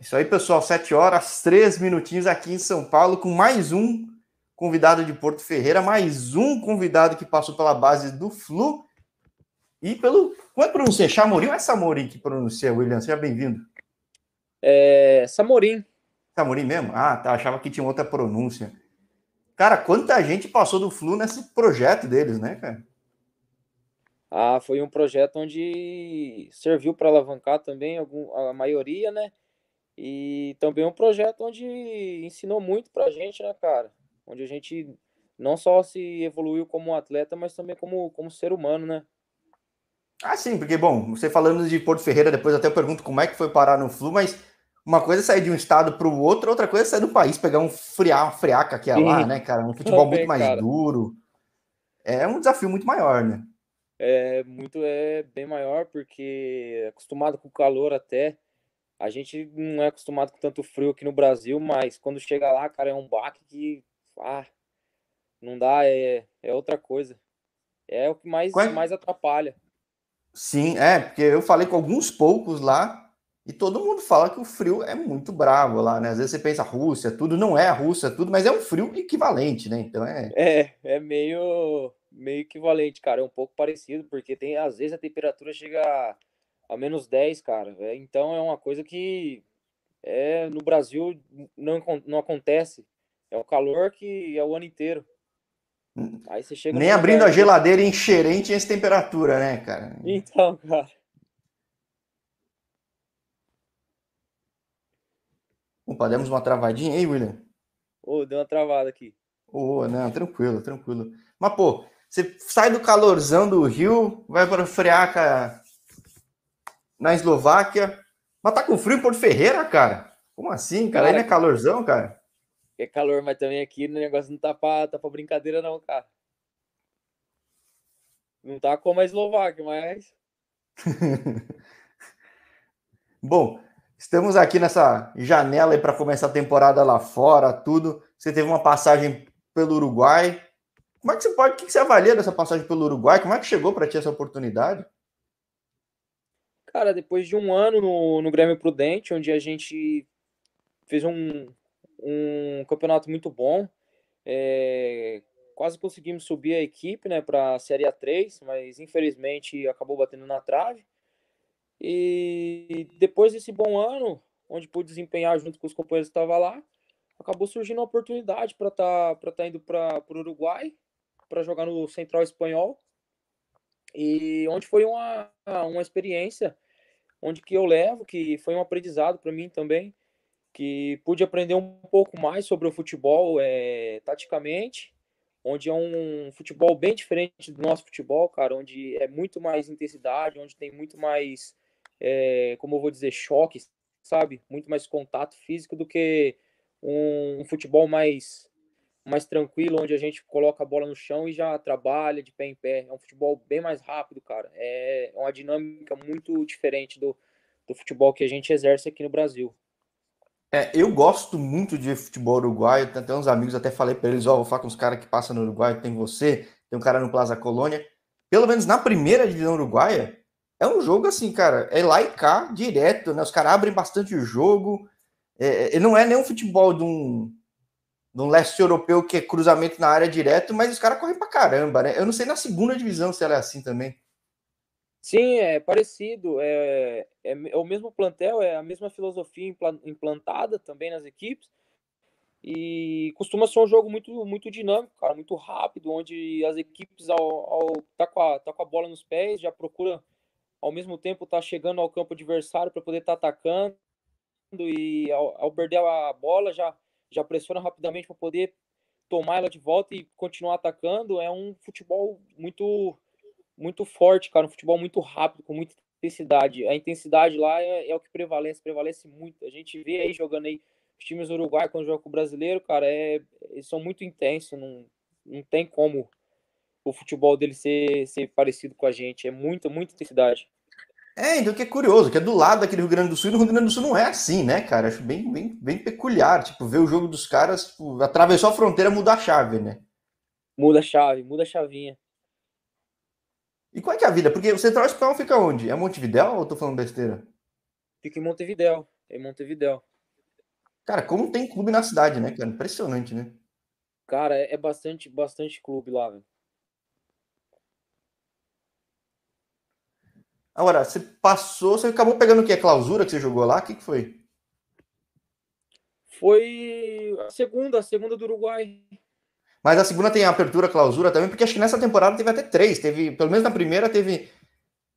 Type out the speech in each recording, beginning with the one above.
Isso aí, pessoal. Sete horas, três minutinhos aqui em São Paulo, com mais um convidado de Porto Ferreira, mais um convidado que passou pela base do Flu e pelo. Como é que pronuncia? Chamorim ou é Samorim que pronuncia, William? Seja bem-vindo. É. Samorim. Samorim mesmo? Ah, tá. Achava que tinha outra pronúncia. Cara, quanta gente passou do Flu nesse projeto deles, né, cara? Ah, foi um projeto onde serviu para alavancar também algum, a maioria, né? E também um projeto onde ensinou muito pra gente, né, cara? Onde a gente não só se evoluiu como atleta, mas também como, como ser humano, né? Ah, sim, porque, bom, você falando de Porto Ferreira, depois até eu pergunto como é que foi parar no Flu, mas uma coisa é sair de um estado para o outro, outra coisa é sair do país, pegar um friar, uma friaca que é lá, né, cara? Um futebol também, muito mais cara. duro. É um desafio muito maior, né? É muito, é bem maior, porque acostumado com o calor até, a gente não é acostumado com tanto frio aqui no Brasil, mas quando chega lá, cara, é um baque que ah, não dá, é, é outra coisa. É o que mais, mais atrapalha. Sim, é, porque eu falei com alguns poucos lá e todo mundo fala que o frio é muito bravo lá, né? Às vezes você pensa Rússia, tudo não é a Rússia, tudo, mas é um frio equivalente, né? Então é. É, é meio, meio equivalente, cara. É um pouco parecido, porque tem às vezes a temperatura chega a menos 10, cara. É, então é uma coisa que é, no Brasil não, não acontece. É o calor que é o ano inteiro. Hum. Aí você chega Nem abrindo lugar, a geladeira encherente essa temperatura, né, cara? Então, cara. Opa, demos uma travadinha aí, William? Ô, oh, deu uma travada aqui. Ô, oh, não, tranquilo, tranquilo. Mas, pô, você sai do calorzão do Rio, vai para Friaca na Eslováquia. Mas tá com frio em Porto Ferreira, cara? Como assim, cara? cara Aí não é calorzão, cara? É calor, mas também aqui o negócio não tá pra, tá pra brincadeira, não, cara. Não tá como a Eslováquia, mas. Bom, estamos aqui nessa janela para começar a temporada lá fora, tudo. Você teve uma passagem pelo Uruguai. Como é que você pode, o que você avalia dessa passagem pelo Uruguai? Como é que chegou para ti essa oportunidade? Cara, depois de um ano no, no Grêmio Prudente, onde a gente fez um, um campeonato muito bom, é, quase conseguimos subir a equipe né, para a Série A3, mas infelizmente acabou batendo na trave. E depois desse bom ano, onde pude desempenhar junto com os companheiros que estavam lá, acabou surgindo uma oportunidade para estar tá, tá indo para o Uruguai, para jogar no Central Espanhol e onde foi uma, uma experiência onde que eu levo, que foi um aprendizado para mim também, que pude aprender um pouco mais sobre o futebol é, taticamente, onde é um futebol bem diferente do nosso futebol, cara, onde é muito mais intensidade, onde tem muito mais, é, como eu vou dizer, choque, sabe? Muito mais contato físico do que um, um futebol mais mais tranquilo, onde a gente coloca a bola no chão e já trabalha de pé em pé. É um futebol bem mais rápido, cara. É uma dinâmica muito diferente do, do futebol que a gente exerce aqui no Brasil. É, eu gosto muito de futebol uruguaio, tem até uns amigos, até falei para eles, ó, oh, vou falar com os caras que passam no Uruguai, tem você, tem um cara no Plaza Colônia. Pelo menos na primeira divisão uruguaia, é um jogo assim, cara, é lá e cá, direto, né? Os caras abrem bastante o jogo. É, é não é nem um futebol de um, um leste europeu que é cruzamento na área direto, mas os caras correm pra caramba, né? Eu não sei na segunda divisão se ela é assim também. Sim, é parecido. É, é, é o mesmo plantel, é a mesma filosofia implantada também nas equipes. E costuma ser um jogo muito, muito dinâmico, cara, muito rápido, onde as equipes, ao, ao tá, com a, tá com a bola nos pés, já procura ao mesmo tempo tá chegando ao campo adversário para poder estar tá atacando. E ao, ao perder a bola, já já pressiona rapidamente para poder tomar ela de volta e continuar atacando. É um futebol muito muito forte, cara, um futebol muito rápido, com muita intensidade. A intensidade lá é, é o que prevalece, prevalece muito. A gente vê aí jogando aí os times uruguaios quando jogam com o brasileiro, cara, é, eles são muito intensos, não, não tem como o futebol dele ser, ser parecido com a gente. É muita, muita intensidade. É, então que é curioso, que é do lado daquele Rio Grande do Sul, e no Rio Grande do Sul não é assim, né, cara? Acho bem, bem, bem peculiar, tipo, ver o jogo dos caras, tipo, atravessou a fronteira, muda a chave, né? Muda a chave, muda a chavinha. E qual é que é a vida? Porque o Central Espanhol fica onde? É Montevidéu ou eu tô falando besteira? Fica em Montevidéu, é em Montevidéu. Cara, como tem clube na cidade, né, cara? Impressionante, né? Cara, é bastante, bastante clube lá, velho. Agora, você passou, você acabou pegando o que? A clausura que você jogou lá? O que, que foi? Foi a segunda, a segunda do Uruguai. Mas a segunda tem a abertura, a clausura também, porque acho que nessa temporada teve até três. Teve, pelo menos na primeira, teve,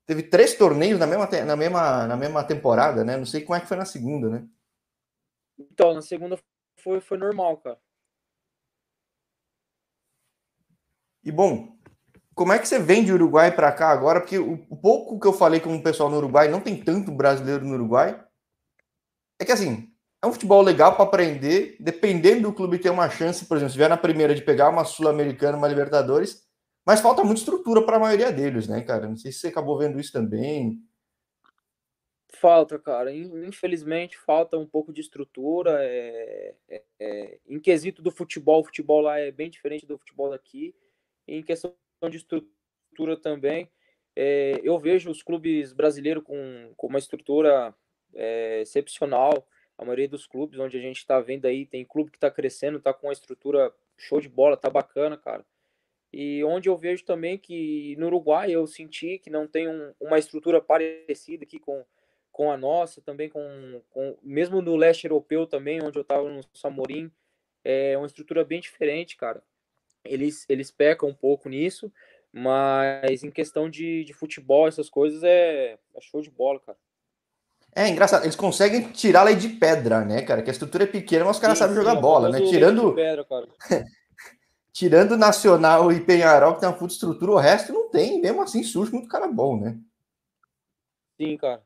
teve três torneios na mesma, na, mesma, na mesma temporada, né? Não sei como é que foi na segunda, né? Então, na segunda foi, foi normal, cara. E bom, como é que você vem de Uruguai para cá agora? Porque o, pouco que eu falei com o pessoal no Uruguai, não tem tanto brasileiro no Uruguai. É que assim, é um futebol legal para aprender, dependendo do clube ter uma chance, por exemplo, se vier na primeira de pegar uma Sul-Americana, uma Libertadores, mas falta muita estrutura para a maioria deles, né, cara? Não sei se você acabou vendo isso também. Falta, cara. Infelizmente, falta um pouco de estrutura. É, é, é, em quesito do futebol, o futebol lá é bem diferente do futebol daqui. Em questão de estrutura também, é, eu vejo os clubes brasileiros com, com uma estrutura é, excepcional. A maioria dos clubes onde a gente está vendo aí, tem clube que está crescendo, está com uma estrutura show de bola, tá bacana, cara. E onde eu vejo também que no Uruguai eu senti que não tem um, uma estrutura parecida aqui com, com a nossa, também com, com mesmo no leste europeu também, onde eu estava no Samorim, é uma estrutura bem diferente, cara eles, eles pecam um pouco nisso, mas em questão de, de futebol, essas coisas, é, é show de bola, cara. É engraçado, eles conseguem tirar lei de pedra, né, cara? Que a estrutura é pequena, mas os caras sabem jogar bola, né? Tirando. Pedra, Tirando Nacional e Penharol, que tem uma puta estrutura, o resto não tem, mesmo assim surge muito cara bom, né? Sim, cara.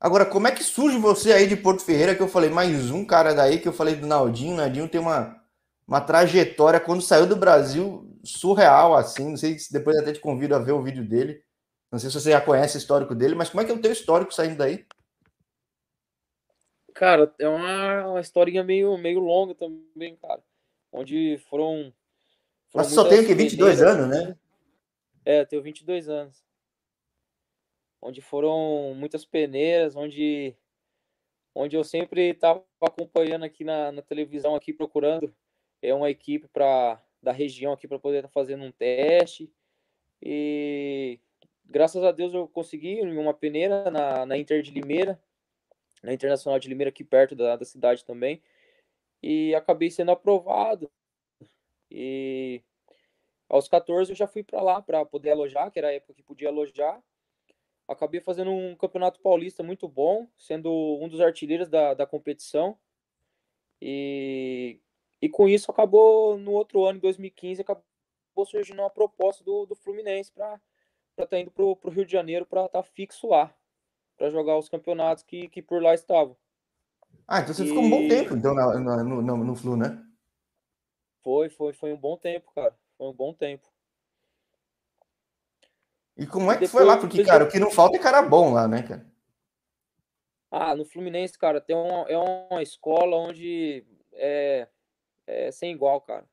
Agora, como é que surge você aí de Porto Ferreira, que eu falei, mais um cara daí, que eu falei do Naldinho, o Naldinho tem uma, uma trajetória quando saiu do Brasil surreal, assim. Não sei se depois até te convido a ver o vídeo dele. Não sei se você já conhece o histórico dele, mas como é que é o teu histórico saindo daí? Cara, é uma, uma historinha meio, meio longa também, cara. Onde foram. foram mas só tem que? 22 anos, né? É, tenho 22 anos. Onde foram muitas peneiras, onde, onde eu sempre estava acompanhando aqui na, na televisão, aqui procurando é uma equipe para da região aqui para poder estar tá fazendo um teste. E graças a Deus eu consegui uma peneira na, na Inter de Limeira, na Internacional de Limeira, aqui perto da, da cidade também. E acabei sendo aprovado. E aos 14 eu já fui para lá para poder alojar, que era a época que podia alojar. Acabei fazendo um campeonato paulista muito bom, sendo um dos artilheiros da, da competição. E e com isso acabou, no outro ano, em 2015, acabou surgindo uma proposta do, do Fluminense para estar tá indo para o Rio de Janeiro para estar tá fixo lá, para jogar os campeonatos que, que por lá estavam. Ah, então você e... ficou um bom tempo então, no, no, no, no Flu, né? Foi, foi, foi um bom tempo, cara. Foi um bom tempo. E como é que foi lá? Porque, cara, o que não falta é cara bom lá, né, cara? Ah, no Fluminense, cara, tem uma, é uma escola onde é, é sem igual, cara.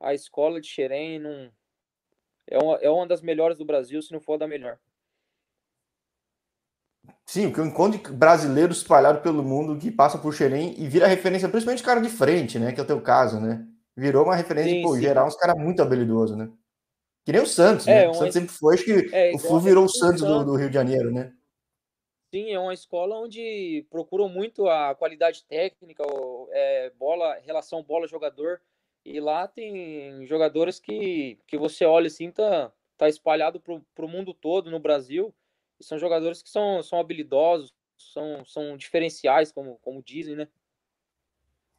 A escola de Xerém não... é, uma, é uma das melhores do Brasil, se não for da melhor. Sim, o que eu encontro de brasileiros espalhados pelo mundo que passam por Xerém e vira referência, principalmente cara de frente, né? Que é o teu caso, né? Virou uma referência, sim, pô, sim. geral, uns caras muito habilidosos, né? Que nem o Santos, é, né? O Santos sempre foi, acho que é, o Flu virou o Santos do, do Rio de Janeiro, né? Sim, é uma escola onde procuram muito a qualidade técnica, é, bola, relação bola-jogador. E lá tem jogadores que, que você olha assim, tá, tá espalhado pro, pro mundo todo no Brasil. E são jogadores que são, são habilidosos, são, são diferenciais, como, como dizem, né?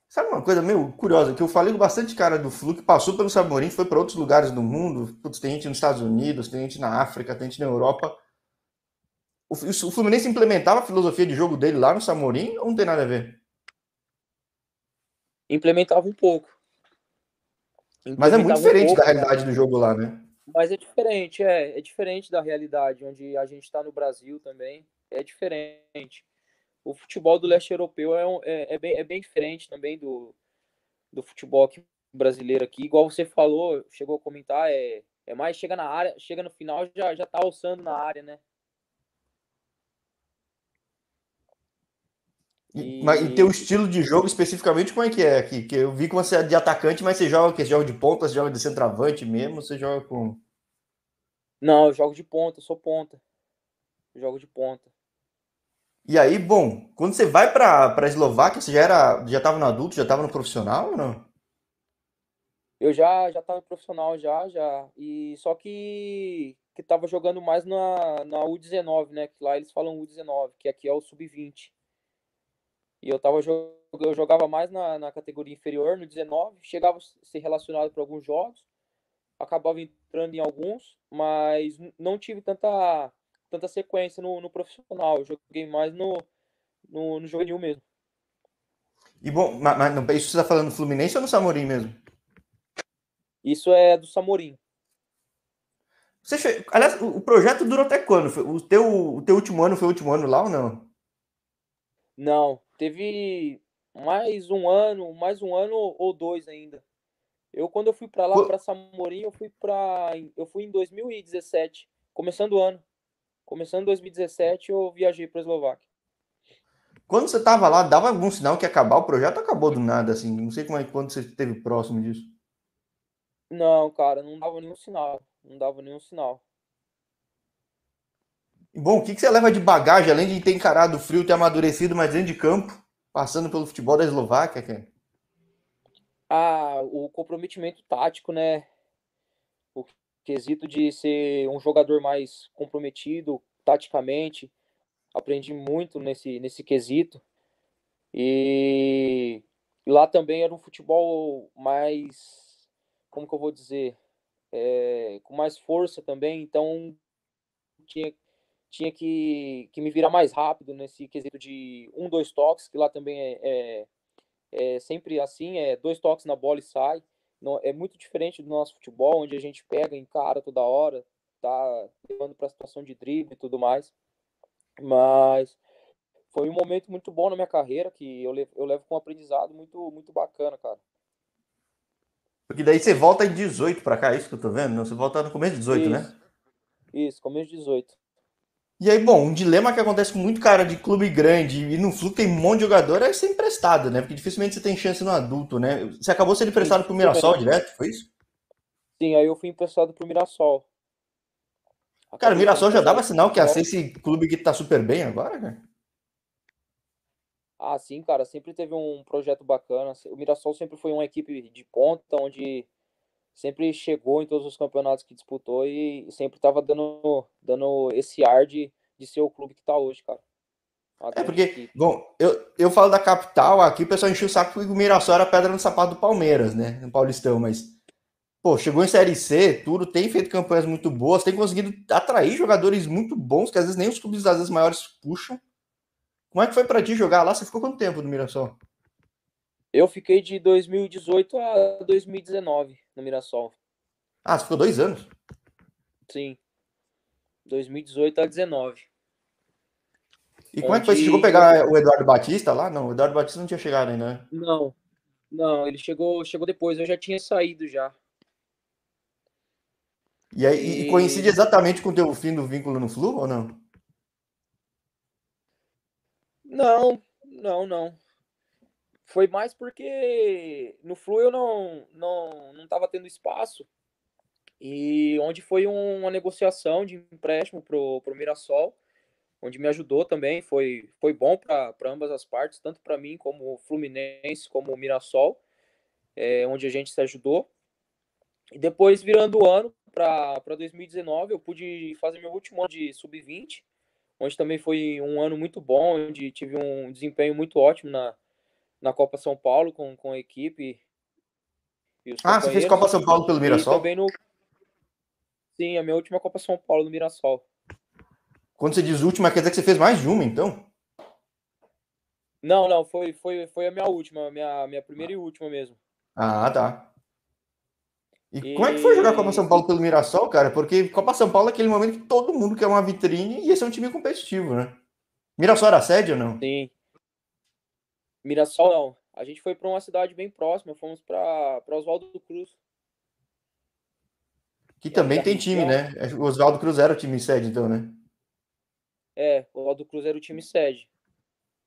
Sabe uma coisa meio curiosa, que eu falei com bastante cara do Flu que passou pelo Saborim, foi para outros lugares do mundo, Putz, tem gente nos Estados Unidos, tem gente na África, tem gente na Europa. O, o Fluminense implementava a filosofia de jogo dele lá no Samorim ou não tem nada a ver? Implementava um pouco. Implementava Mas é muito diferente um pouco, da realidade do jogo lá, né? Mas é diferente, é, é diferente da realidade onde a gente está no Brasil também. É diferente. O futebol do leste europeu é, é, é, bem, é bem diferente também do, do futebol aqui, brasileiro aqui. Igual você falou, chegou a comentar, é, é mais chega na área, chega no final já já tá alçando na área, né? E, mas e teu estilo de jogo especificamente, como é que é aqui? Que eu vi que você é de atacante, mas você joga que joga de ponta, você joga de centroavante mesmo, você joga com. Não, eu jogo de ponta, sou ponta. Eu jogo de ponta. E aí, bom, quando você vai para a Eslováquia, você já era, já estava no adulto, já estava no profissional ou não? Eu já já estava no profissional já, já. E só que que tava jogando mais na, na U19, né? Que lá eles falam U19, que aqui é o sub-20. E eu tava eu jogava mais na, na categoria inferior, no 19, chegava a ser relacionado para alguns jogos, acabava entrando em alguns, mas não tive tanta tanta sequência no, no profissional. Eu joguei mais no, no, no juvenil mesmo. E bom, mas, mas isso você está falando no Fluminense ou no Samorim mesmo? Isso é do Samorim. Você, aliás, o projeto durou até quando? O teu, o teu último ano foi o último ano lá ou não? Não, teve mais um ano, mais um ano ou dois ainda. Eu quando eu fui para lá, para Samorim, eu fui para eu fui em 2017, começando o ano. Começando em 2017, eu viajei para Eslováquia. Quando você estava lá, dava algum sinal que ia acabar o projeto? Acabou do nada, assim. Não sei como é quando você esteve próximo disso. Não, cara, não dava nenhum sinal. Não dava nenhum sinal. Bom, o que, que você leva de bagagem, além de ter encarado o frio, ter amadurecido mais dentro de campo, passando pelo futebol da Eslováquia? Ah, o comprometimento tático, né? quesito de ser um jogador mais comprometido taticamente. Aprendi muito nesse, nesse quesito. E, e lá também era um futebol mais, como que eu vou dizer, é, com mais força também. Então tinha, tinha que, que me virar mais rápido nesse quesito de um, dois toques, que lá também é, é, é sempre assim, é dois toques na bola e sai. Não, é muito diferente do nosso futebol, onde a gente pega, encara toda hora, tá levando para a situação de drible e tudo mais. Mas foi um momento muito bom na minha carreira que eu levo, eu levo com um aprendizado muito, muito bacana, cara. Porque daí você volta em 18 para cá, é isso que eu tô vendo? Não, você volta no começo de 18, né? isso. né? Isso, começo de 18. E aí, bom, um dilema que acontece com muito cara de clube grande e no Flu tem um monte de jogador é ser emprestado, né? Porque dificilmente você tem chance no adulto, né? Você acabou sendo emprestado pro Mirassol Sim, direto, foi isso? Sim, aí eu fui emprestado pro Mirassol. Acabei cara, o Mirassol já dava sinal que ia ser esse clube que tá super bem agora, cara? Ah, sim, cara, sempre teve um projeto bacana. O Mirassol sempre foi uma equipe de ponta, onde sempre chegou em todos os campeonatos que disputou e sempre estava dando, dando esse ar de, de ser o clube que está hoje, cara. É porque, equipe. bom, eu, eu falo da capital, aqui o pessoal encheu o saco que o Mirassol era pedra no sapato do Palmeiras, né? No Paulistão, mas, pô, chegou em Série C, tudo, tem feito campanhas muito boas, tem conseguido atrair jogadores muito bons, que às vezes nem os clubes às vezes maiores puxam. Como é que foi para ti jogar lá? Você ficou quanto tempo no Mirassol? Eu fiquei de 2018 a 2019 no Mirassol. Ah, você ficou dois anos? Sim. 2018 a 19. E como é que foi? Você chegou a pegar o Eduardo Batista lá? Não, o Eduardo Batista não tinha chegado ainda, né? Não. Não, ele chegou, chegou depois, eu já tinha saído já. E, aí, e... e coincide exatamente com o teu fim do vínculo no Flu ou não? Não, não, não foi mais porque no Flu eu não não não estava tendo espaço e onde foi uma negociação de empréstimo pro pro Mirassol, onde me ajudou também, foi foi bom para ambas as partes, tanto para mim como o Fluminense como o Mirassol, é, onde a gente se ajudou. E depois virando o ano para 2019, eu pude fazer meu último ano de sub-20, onde também foi um ano muito bom, onde tive um desempenho muito ótimo na na Copa São Paulo com, com a equipe. ah, você fez Copa São Paulo pelo Mirassol? também no... Sim, a minha última Copa São Paulo no Mirassol. Quando você diz última, quer dizer que você fez mais de uma, então? Não, não, foi, foi, foi a minha última, a minha, minha primeira e última mesmo. Ah, tá. E, e, como é que foi jogar Copa São Paulo pelo Mirassol, cara? Porque Copa São Paulo é aquele momento que todo mundo quer uma vitrine e esse é um time competitivo, né? Mirassol era sede ou não? Sim. Mirassol não. A gente foi para uma cidade bem próxima, fomos para Oswaldo Cruz. Que também tem time, né? O Oswaldo Cruz era o time sede, então, né? É, o Oswaldo Cruz era o time sede.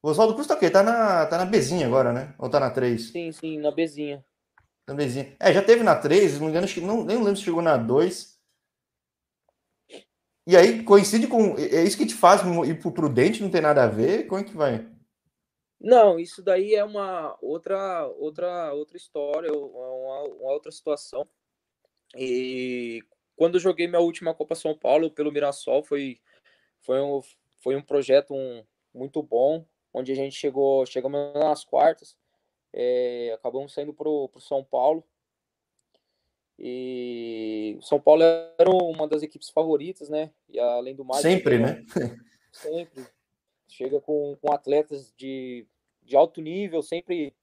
O Oswaldo Cruz tá o quê? Tá na, tá na Bezinha agora, né? Ou tá na 3? Sim, sim, na Bezinha. Na Bezinha. É, já teve na 3, não me engano, não, nem lembro se chegou na 2. E aí coincide com. É isso que te faz ir pro Prudente, não tem nada a ver? Como é que vai? Não, isso daí é uma outra outra outra história, uma, uma outra situação. E quando eu joguei minha última Copa São Paulo pelo Mirassol, foi, foi, um, foi um projeto um, muito bom, onde a gente chegou, chegamos nas quartas, é, acabamos saindo para o São Paulo. E o São Paulo era uma das equipes favoritas, né? E além do mais. Sempre, né? Sempre. Chega com, com atletas de, de alto nível, sempre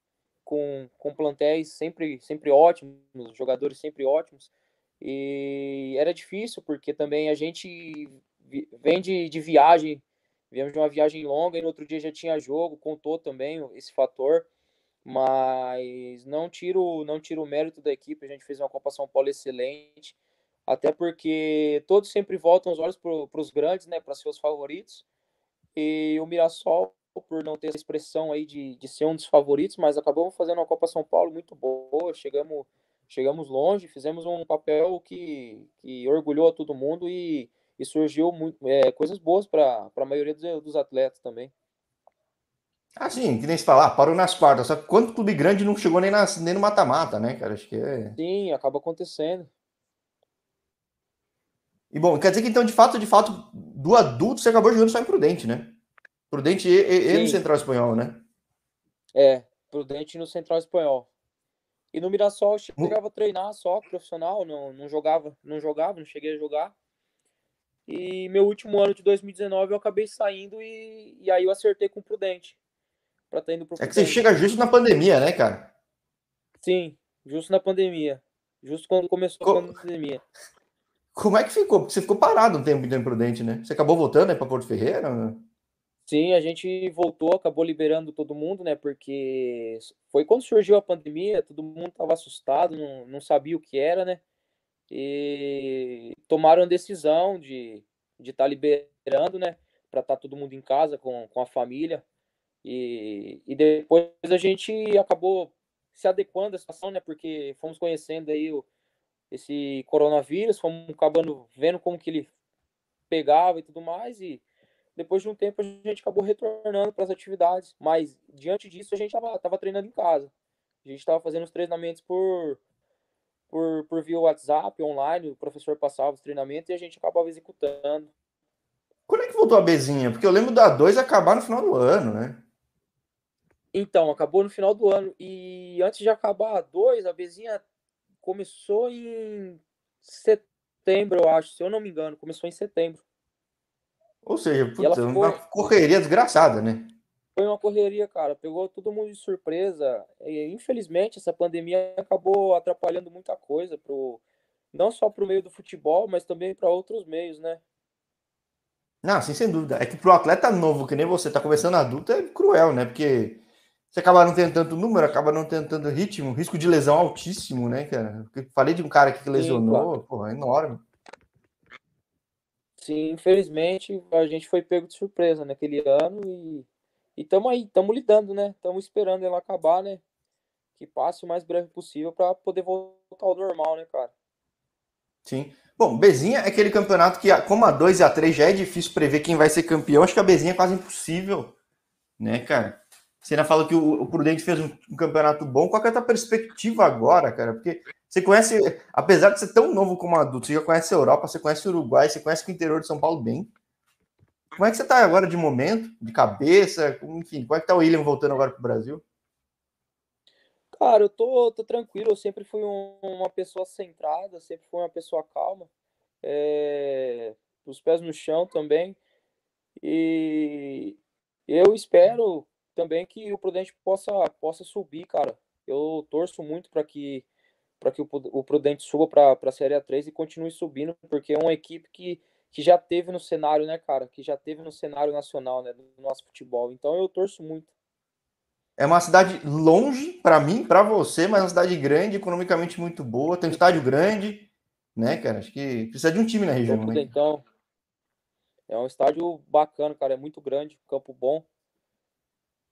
com, com plantéis sempre, sempre ótimos, jogadores sempre ótimos. E era difícil, porque também a gente vem de, de viagem, viemos de uma viagem longa e no outro dia já tinha jogo, contou também esse fator, mas não tiro, não tiro o mérito da equipe, a gente fez uma Copa São Paulo excelente, até porque todos sempre voltam os olhos para os grandes, né, para seus favoritos, e o Mirassol, por não ter essa expressão aí de, de ser um dos favoritos, mas acabamos fazendo uma Copa São Paulo muito boa, chegamos chegamos longe, fizemos um papel que, que orgulhou a todo mundo e, e surgiu muito, é, coisas boas para a maioria dos, dos, atletas também. Ah, sim, que nem se falar, parou nas quartas. Só que quanto clube grande não chegou nem, na, nem no mata-mata, né, cara? Acho que é. Sim, acaba acontecendo. E bom, quer dizer que então, de fato, de fato, do adulto você acabou jogando só em Prudente, né? Prudente e, e, e no Central Espanhol, né? É, Prudente no Central Espanhol. E no Mirassol eu chegava a treinar só, profissional, não, não jogava, não jogava, não cheguei a jogar. E meu último ano de 2019 eu acabei saindo e, e aí eu acertei com o Prudente. Pra tá indo pro é que você chega justo na pandemia, né, cara? Sim, justo na pandemia. Justo quando começou Co... a pandemia. Como é que ficou? Porque você ficou parado um tempo de Prudente, né? Você acabou voltando aí para Porto Ferreira? Sim, a gente voltou, acabou liberando todo mundo, né? Porque foi quando surgiu a pandemia, todo mundo estava assustado, não, não sabia o que era, né? E tomaram a decisão de estar de tá liberando, né? Para estar tá todo mundo em casa com, com a família. E, e depois a gente acabou se adequando à situação, né? Porque fomos conhecendo aí o, esse coronavírus, fomos acabando vendo como que ele pegava e tudo mais. E depois de um tempo a gente acabou retornando para as atividades, mas diante disso a gente estava treinando em casa. A gente estava fazendo os treinamentos por, por, por via WhatsApp, online, o professor passava os treinamentos e a gente acabava executando. Quando é que voltou a Bezinha? Porque eu lembro da 2 acabar no final do ano, né? Então, acabou no final do ano. E antes de acabar a 2, a Bezinha começou em setembro, eu acho, se eu não me engano. Começou em setembro. Ou seja, putz, uma correria desgraçada, né? Foi uma correria, cara. Pegou todo mundo de surpresa. E, infelizmente, essa pandemia acabou atrapalhando muita coisa, pro, não só para o meio do futebol, mas também para outros meios, né? Não, sim, sem dúvida. É que para o atleta novo, que nem você, tá começando adulto, é cruel, né? Porque você acaba não tendo tanto número, acaba não tendo tanto ritmo, risco de lesão altíssimo, né, cara? falei de um cara que lesionou, sim, claro. porra, é enorme. Sim, infelizmente a gente foi pego de surpresa naquele ano e estamos aí, estamos lidando, né? Estamos esperando ela acabar, né? Que passe o mais breve possível para poder voltar ao normal, né, cara? Sim. Bom, Bezinha é aquele campeonato que, como a 2 e a 3 já é difícil prever quem vai ser campeão, acho que a Bezinha é quase impossível, né, cara? Você ainda fala que o, o Prudente fez um, um, campeonato bom. Qual é a tua perspectiva agora, cara? Porque você conhece, apesar de ser tão novo como adulto, você já conhece a Europa, você conhece o Uruguai, você conhece o interior de São Paulo bem. Como é que você está agora de momento, de cabeça? Enfim, como é que tá o William voltando agora para o Brasil? Cara, eu tô, tô tranquilo, eu sempre fui um, uma pessoa centrada, sempre fui uma pessoa calma, é, os pés no chão também. E eu espero também que o Prudente possa, possa subir, cara. Eu torço muito para que para que o, Prudente suba para a Série A3 e continue subindo, porque é uma equipe que, que já teve no cenário, né, cara? Que já teve no cenário nacional, né, do nosso futebol. Então eu torço muito. É uma cidade longe para mim, para você, mas uma cidade grande, economicamente muito boa, tem um estádio grande, né, cara? Acho que precisa de um time na região. Né? Então, é um estádio bacana, cara, é muito grande, campo bom.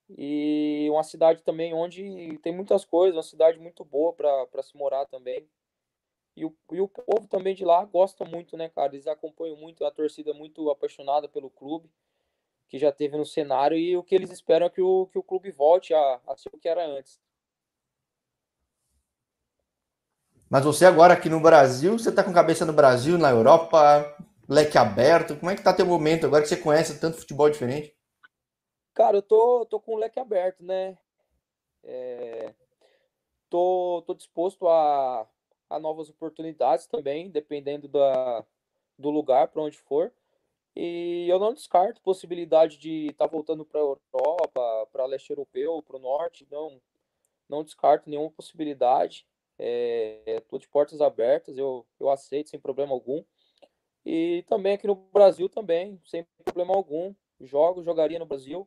E uma cidade também onde tem muitas coisas, uma cidade muito boa para se morar também. E o, e o povo também de lá gosta muito, né, cara? Eles acompanham muito, a torcida é muito apaixonada pelo clube, que já teve no cenário, e o que eles esperam é que o, que o clube volte a, a ser o que era antes. Mas você agora aqui no Brasil, você tá com cabeça no Brasil, na Europa, leque aberto, como é que tá teu momento agora que você conhece tanto futebol diferente? Cara, eu tô, tô com o leque aberto, né? É, tô, tô disposto a, a novas oportunidades também, dependendo da, do lugar para onde for. E eu não descarto possibilidade de estar tá voltando para a Europa, para leste europeu, para o norte. Não, não descarto nenhuma possibilidade. É, de portas abertas, eu, eu aceito sem problema algum. E também aqui no Brasil também, sem problema algum. Jogo, jogaria no Brasil.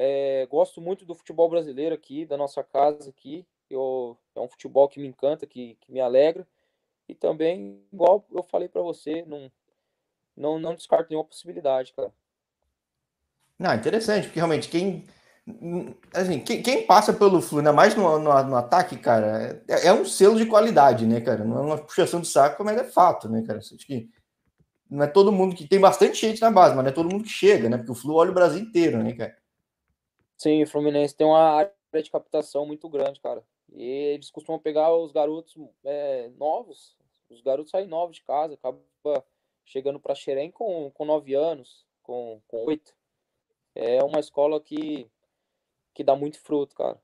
É, gosto muito do futebol brasileiro aqui, da nossa casa aqui. Eu, é um futebol que me encanta, que, que me alegra. E também, igual eu falei para você, não, não, não descarto nenhuma possibilidade, cara. Não, interessante, porque realmente quem. Assim, quem, quem passa pelo Flu, ainda mais no, no, no ataque, cara, é, é, um selo de qualidade, né, cara? Não é uma puxação de saco, mas é fato, né, cara? Acho que não é todo mundo que tem bastante gente na base, mas não é todo mundo que chega, né? Porque o Flu olha o Brasil inteiro, né, cara? Sim, o Fluminense tem uma área de captação muito grande, cara. E eles costumam pegar os garotos é, novos, os garotos saem novos de casa, acaba chegando para Xerém com, com 9 anos, com, com 8. É uma escola que, que dá muito fruto, cara.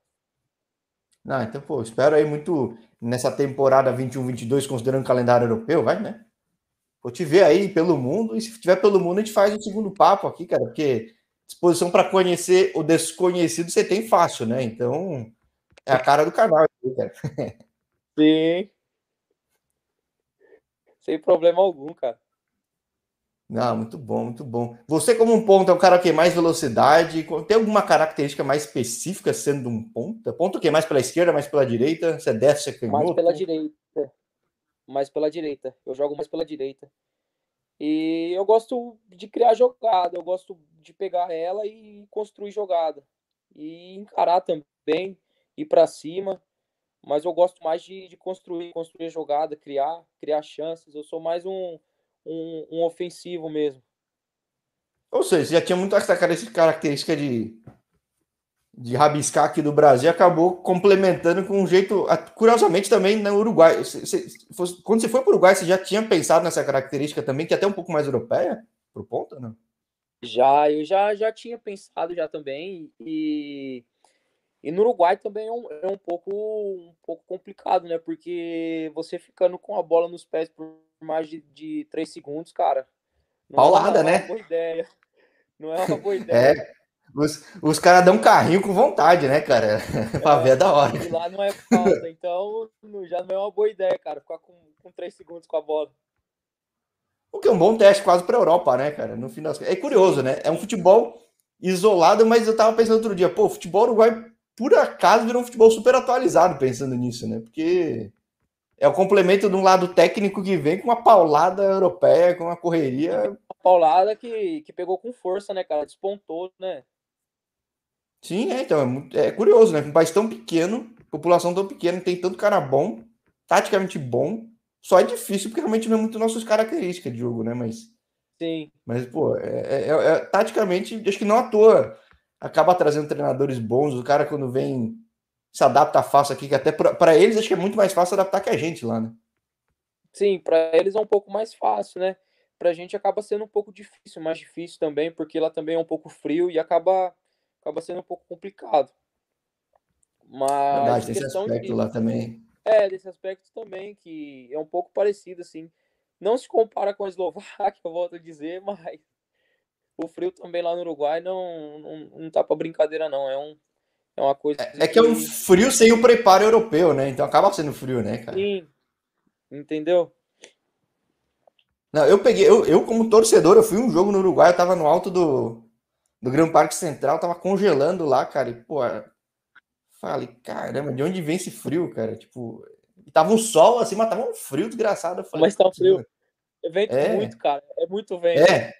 Não, então, pô, espero aí muito nessa temporada 21-22, considerando o calendário europeu, vai, né? Vou te ver aí pelo mundo, e se tiver pelo mundo, a gente faz o um segundo papo aqui, cara, porque disposição para conhecer o desconhecido você tem fácil, né? Então, é a cara do canal, cara. Sim. Sem problema algum, cara. Não, muito bom, muito bom. Você, como um ponta, é o cara que mais velocidade. Tem alguma característica mais específica sendo um ponta? Ponta o quê? Mais pela esquerda, mais pela direita? Você é destro, você é Mais pela direita. Mais pela direita. Eu jogo mais pela direita. E eu gosto de criar jogada, eu gosto de pegar ela e construir jogada. E encarar também, ir para cima. Mas eu gosto mais de, de, construir, construir jogada, criar, criar chances. Eu sou mais um, um, um ofensivo mesmo. Ou seja, já tinha muito essa característica de, de rabiscar aqui do Brasil, acabou complementando com um jeito, curiosamente também no Uruguai. Você, você, quando você foi para o Uruguai, você já tinha pensado nessa característica também, que é até um pouco mais europeia, pro ponto, não? Já, eu já, já tinha pensado já também, e, e no Uruguai também é um, é um, pouco, um pouco complicado, né? Porque você ficando com a bola nos pés por mais de, de 3 segundos, cara. Paulada, é uma, né? boa ideia. Não é uma boa ideia. É. Os, os caras dão carrinho com vontade, né, cara? É, pra ver é da hora. Lá não é falta, então já não é uma boa ideia, cara, ficar com, com 3 segundos com a bola. O que é um bom teste quase pra Europa, né, cara? No final É curioso, né? É um futebol isolado, mas eu tava pensando outro dia, pô, o futebol uruguai, por acaso, virou um futebol super atualizado pensando nisso, né? Porque é o complemento de um lado técnico que vem com uma paulada europeia, com uma correria. Uma paulada que, que pegou com força, né, cara? Despontou, né? Sim, é, então, é, muito, é curioso, né? Um país tão pequeno, população tão pequena, tem tanto cara bom, taticamente bom, só é difícil porque realmente não é muito nossas características de jogo, né? Mas. Sim. Mas, pô, é, é, é, é taticamente, acho que não à toa acaba trazendo treinadores bons. O cara, quando vem se adapta fácil aqui, que até para eles acho que é muito mais fácil adaptar que a gente lá, né? Sim, para eles é um pouco mais fácil, né? Para a gente acaba sendo um pouco difícil, mais difícil também, porque lá também é um pouco frio e acaba, acaba sendo um pouco complicado. Mas. Verdade, tem esse aspecto de, lá também. É, desse aspecto também, que é um pouco parecido, assim. Não se compara com a Eslováquia, eu volto a dizer, mas o frio também lá no Uruguai não, não, não tá para brincadeira, não. É um, é uma coisa. É, é que é um frio sem o preparo europeu, né? Então acaba sendo frio, né, cara? Sim. Entendeu? Não, eu peguei, eu, eu como torcedor, eu fui um jogo no Uruguai, eu tava no alto do, do Gran Parque Central, tava congelando lá, cara, e, pô, falei, caramba, de onde vem esse frio, cara? Tipo, tava um sol assim, mas tava um frio desgraçado. Falei, mas tá um frio. Vento é. muito, cara, é muito vento. É.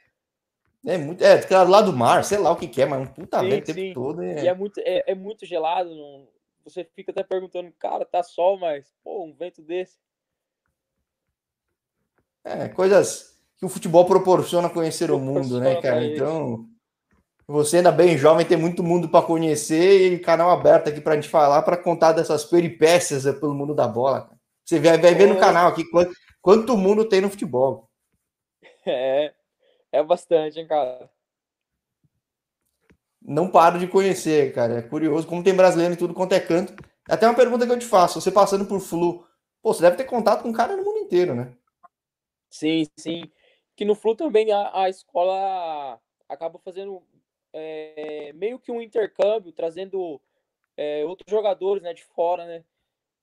É muito. É, lá do mar, sei lá o que, que é, mas um puta sim, vento o tempo todo. É... E é muito, é, é muito gelado. Não... Você fica até perguntando, cara, tá sol, mas, pô, um vento desse. É, coisas que o futebol proporciona conhecer o mundo, né, cara? Então, você ainda bem jovem, tem muito mundo para conhecer e canal aberto aqui para a gente falar, para contar dessas peripécias pelo mundo da bola. Você vai, vai ver no canal aqui quanto, quanto mundo tem no futebol. É, é bastante, hein, cara. Não paro de conhecer, cara. É curioso como tem brasileiro em tudo quanto é canto. Até uma pergunta que eu te faço: você passando por Flu, pô, você deve ter contato com um cara no mundo inteiro, né? Sim, sim. Que no Flu também a, a escola acaba fazendo é, meio que um intercâmbio, trazendo é, outros jogadores né, de fora, né?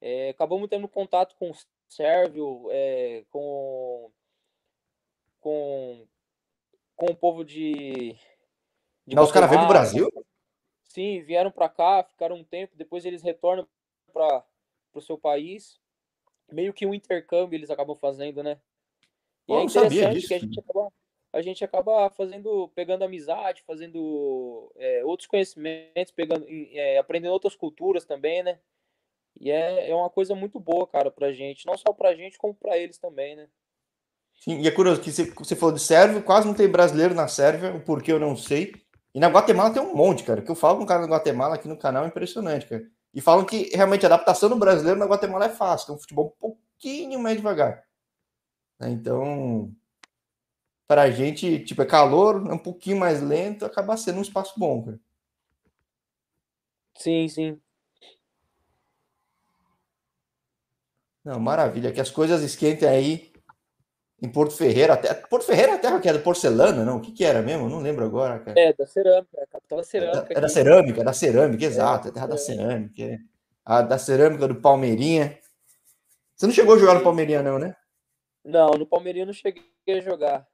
É, acabamos tendo contato com o Sérvio, é, com, com, com o povo de. de Não, os caras vêm do Brasil? Sim, vieram para cá, ficaram um tempo, depois eles retornam para o seu país. Meio que um intercâmbio eles acabam fazendo, né? E é interessante que a gente acaba, a gente acaba fazendo, pegando amizade, fazendo é, outros conhecimentos, pegando, é, aprendendo outras culturas também, né? E é, é uma coisa muito boa, cara, pra gente. Não só pra gente, como pra eles também, né? Sim, e é curioso que você, você falou de Sérvia, quase não tem brasileiro na Sérvia, o porquê eu não sei. E na Guatemala tem um monte, cara. que eu falo com um cara da Guatemala aqui no canal é impressionante, cara. E falam que realmente a adaptação do brasileiro na Guatemala é fácil, é um futebol um pouquinho mais devagar. Né? Então, para a gente, tipo, é calor, é um pouquinho mais lento, acaba sendo um espaço bom, cara. Sim, sim. Não, maravilha, que as coisas esquentem aí em Porto Ferreira. Até, Porto Ferreira é a terra que é da porcelana, não? O que, que era mesmo? Não lembro agora, cara. É, da cerâmica, é a capital da cerâmica. É da, é da cerâmica, é da cerâmica, exato. É, a terra é. da cerâmica. É. A da cerâmica do Palmeirinha. Você não chegou a jogar no Palmeirinha, não, né? Não, no Palmeirinha não cheguei a jogar.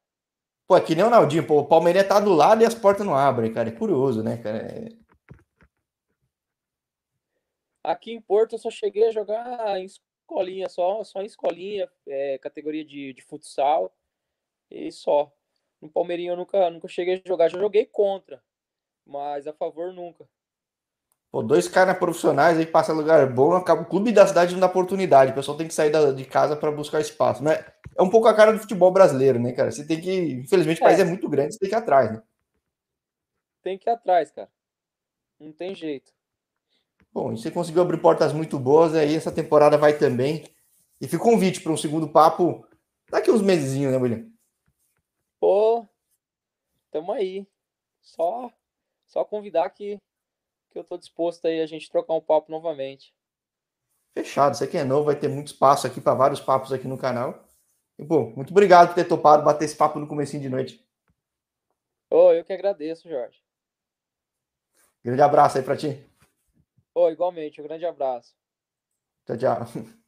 Pô, é que nem o Naldinho, pô, o Palmeirinha tá do lado e as portas não abrem, cara. É curioso, né, cara? É... Aqui em Porto eu só cheguei a jogar em escolinha, só, só em escolinha, é, categoria de, de futsal e só. No Palmeirinho eu nunca, nunca cheguei a jogar, já joguei contra, mas a favor nunca. Pô, dois caras profissionais aí passa lugar bom, acaba o clube da cidade não dá oportunidade. O pessoal tem que sair da, de casa para buscar espaço. Mas é um pouco a cara do futebol brasileiro, né, cara? Você tem que. Infelizmente, o país é, é muito grande, você tem que ir atrás, né? Tem que ir atrás, cara. Não tem jeito. Bom, você conseguiu abrir portas muito boas, aí essa temporada vai também. E fica um convite para um segundo papo daqui uns meses, né, William? Pô, tamo aí. Só, só convidar que que eu estou disposto aí a gente trocar um papo novamente. Fechado. Você que é novo, vai ter muito espaço aqui para vários papos aqui no canal. E, bom, muito obrigado por ter topado bater esse papo no comecinho de noite. Oh, eu que agradeço, Jorge. Grande abraço aí para ti. Oh, igualmente, um grande abraço. Tchau, tchau.